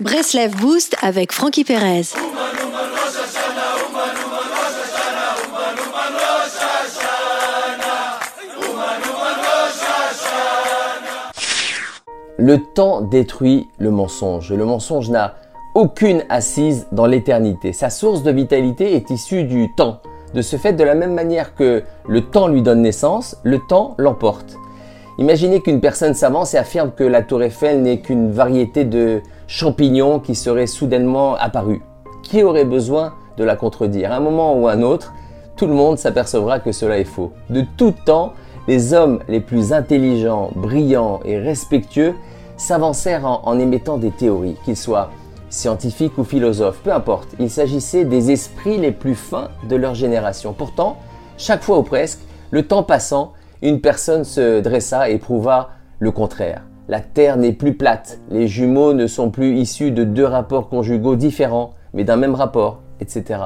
Breslev Boost avec Frankie Perez. Le temps détruit le mensonge. Le mensonge n'a aucune assise dans l'éternité. Sa source de vitalité est issue du temps. De ce fait, de la même manière que le temps lui donne naissance, le temps l'emporte. Imaginez qu'une personne s'avance et affirme que la tour Eiffel n'est qu'une variété de champignons qui seraient soudainement apparus. Qui aurait besoin de la contredire? À un moment ou un autre, tout le monde s'apercevra que cela est faux. De tout temps, les hommes les plus intelligents, brillants et respectueux s'avancèrent en, émettant des théories, qu'ils soient scientifiques ou philosophes, peu importe. Il s'agissait des esprits les plus fins de leur génération. Pourtant, chaque fois ou presque, le temps passant, une personne se dressa et prouva le contraire. La Terre n'est plus plate, les jumeaux ne sont plus issus de deux rapports conjugaux différents, mais d'un même rapport, etc.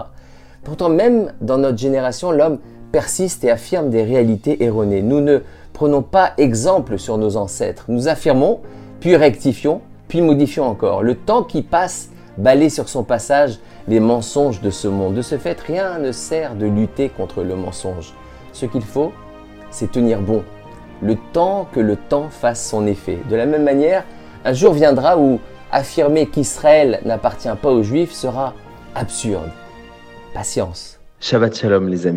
Pourtant, même dans notre génération, l'homme persiste et affirme des réalités erronées. Nous ne prenons pas exemple sur nos ancêtres. Nous affirmons, puis rectifions, puis modifions encore. Le temps qui passe balaye sur son passage les mensonges de ce monde. De ce fait, rien ne sert de lutter contre le mensonge. Ce qu'il faut, c'est tenir bon. Le temps que le temps fasse son effet. De la même manière, un jour viendra où affirmer qu'Israël n'appartient pas aux Juifs sera absurde. Patience. Shabbat Shalom les amis.